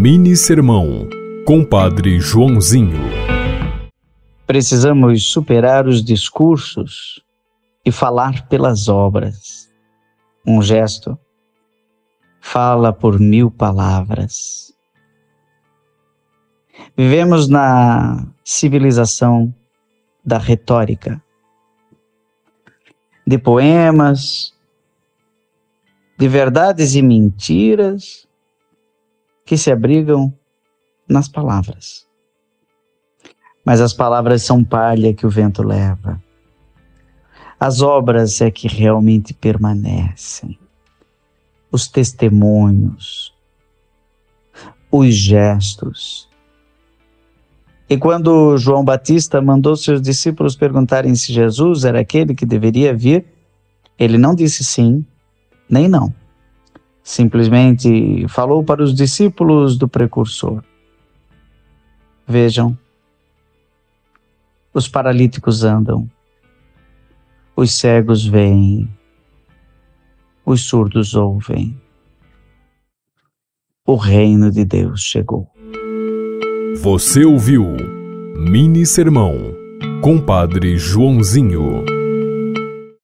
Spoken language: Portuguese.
Mini Sermão, Compadre Joãozinho. Precisamos superar os discursos e falar pelas obras. Um gesto fala por mil palavras. Vivemos na civilização da retórica, de poemas, de verdades e mentiras que se abrigam nas palavras. Mas as palavras são palha que o vento leva. As obras é que realmente permanecem. Os testemunhos, os gestos. E quando João Batista mandou seus discípulos perguntarem se Jesus era aquele que deveria vir, ele não disse sim, nem não simplesmente falou para os discípulos do precursor: Vejam, os paralíticos andam, os cegos veem, os surdos ouvem. O reino de Deus chegou. Você ouviu Mini Sermão, Compadre Joãozinho.